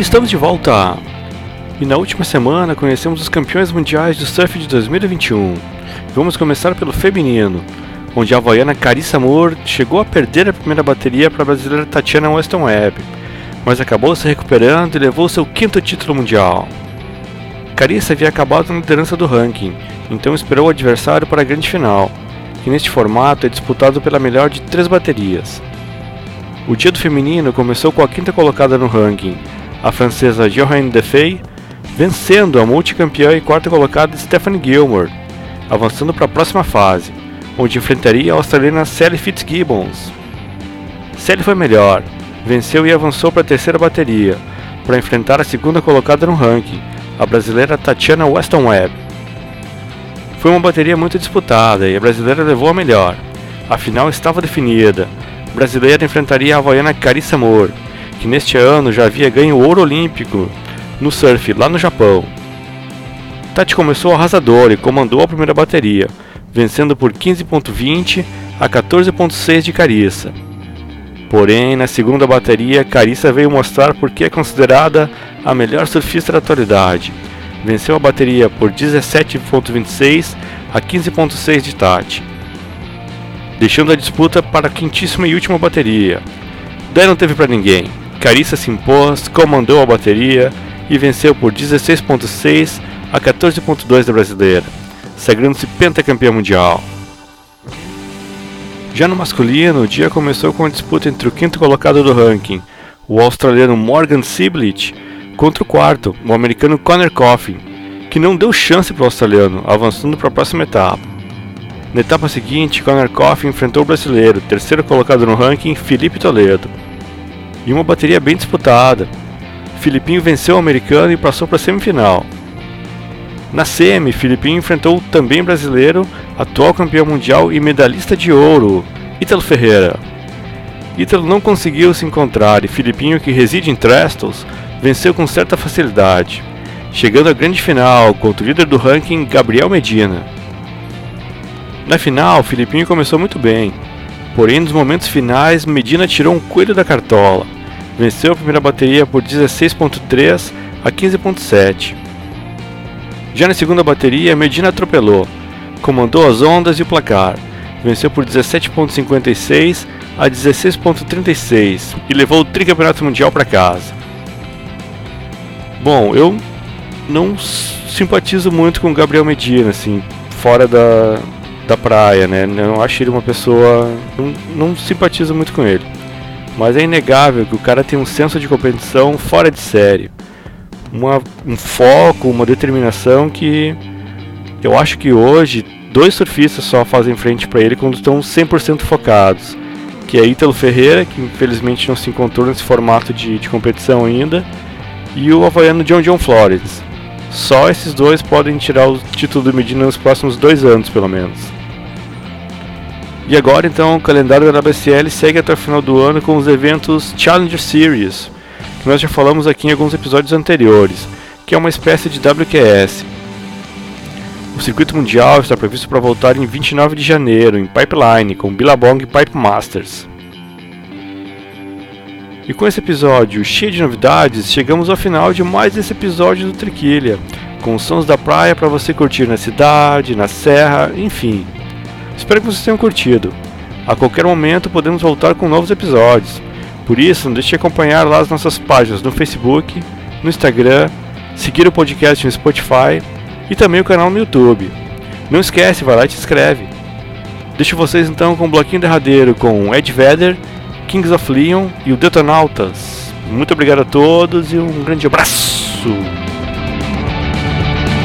estamos de volta! E na última semana conhecemos os campeões mundiais do surf de 2021. Vamos começar pelo feminino, onde a havaiana Carissa Moore chegou a perder a primeira bateria para a brasileira Tatiana Weston Webb, mas acabou se recuperando e levou seu quinto título mundial. Carissa havia acabado na liderança do ranking, então esperou o adversário para a grande final, que neste formato é disputado pela melhor de três baterias. O dia do feminino começou com a quinta colocada no ranking, a francesa Johanne Defey, vencendo a multicampeã e quarta colocada Stephanie Gilmore, avançando para a próxima fase, onde enfrentaria a australiana Sally Fitzgibbons. Sally foi melhor, venceu e avançou para a terceira bateria, para enfrentar a segunda colocada no ranking, a brasileira Tatiana Weston Webb. Foi uma bateria muito disputada e a brasileira levou a melhor. A final estava definida, brasileira enfrentaria a havaiana Carissa Moore, que neste ano já havia ganho ouro olímpico no surf lá no Japão. Tati começou arrasador e comandou a primeira bateria, vencendo por 15.20 a 14.6 de Carissa. Porém, na segunda bateria, Carissa veio mostrar por que é considerada a melhor surfista da atualidade. Venceu a bateria por 17.26 a 15.6 de Tati deixando a disputa para a quintíssima e última bateria. Daí não teve para ninguém. Carissa se impôs, comandou a bateria e venceu por 16.6 a 14.2 da brasileira, sagrando-se pentacampeã mundial. Já no masculino, o dia começou com a disputa entre o quinto colocado do ranking, o australiano Morgan Siblit, contra o quarto, o americano Connor Coffin, que não deu chance para o australiano, avançando para a próxima etapa. Na etapa seguinte, Conor Coffey enfrentou o brasileiro, terceiro colocado no ranking, Felipe Toledo. E uma bateria bem disputada. Filipinho venceu o americano e passou para a semifinal. Na semi, Filipinho enfrentou o também brasileiro, atual campeão mundial e medalhista de ouro, Ítalo Ferreira. Ítalo não conseguiu se encontrar e Filipinho, que reside em Trestles, venceu com certa facilidade, chegando à grande final contra o líder do ranking, Gabriel Medina. Na final, Filipinho começou muito bem, porém nos momentos finais Medina tirou um coelho da cartola. Venceu a primeira bateria por 16.3 a 15.7. Já na segunda bateria, Medina atropelou, comandou as ondas e o placar. Venceu por 17.56 a 16.36 e levou o tricampeonato mundial para casa. Bom, eu não simpatizo muito com o Gabriel Medina, assim, fora da, da praia, né? Não acho ele uma pessoa. Não, não simpatizo muito com ele. Mas é inegável que o cara tem um senso de competição fora de série. Uma, um foco, uma determinação que eu acho que hoje dois surfistas só fazem frente para ele quando estão 100% focados. Que é Ítalo Ferreira, que infelizmente não se encontrou nesse formato de, de competição ainda, e o havaiano John John Flores. Só esses dois podem tirar o título do Medina nos próximos dois anos, pelo menos. E agora então o calendário da WSL segue até o final do ano com os eventos Challenger Series, que nós já falamos aqui em alguns episódios anteriores, que é uma espécie de WQS. O circuito mundial está previsto para voltar em 29 de janeiro em Pipeline com Billabong Pipe Masters. E com esse episódio cheio de novidades, chegamos ao final de mais esse episódio do Triquilha, com sons da praia para você curtir na cidade, na serra, enfim. Espero que vocês tenham curtido. A qualquer momento podemos voltar com novos episódios. Por isso, não deixe de acompanhar lá as nossas páginas no Facebook, no Instagram, seguir o podcast no Spotify e também o canal no YouTube. Não esquece, vai lá e te inscreve. Deixo vocês então com um bloquinho derradeiro com Ed Vedder, Kings of Leon e o Detonautas. Muito obrigado a todos e um grande abraço!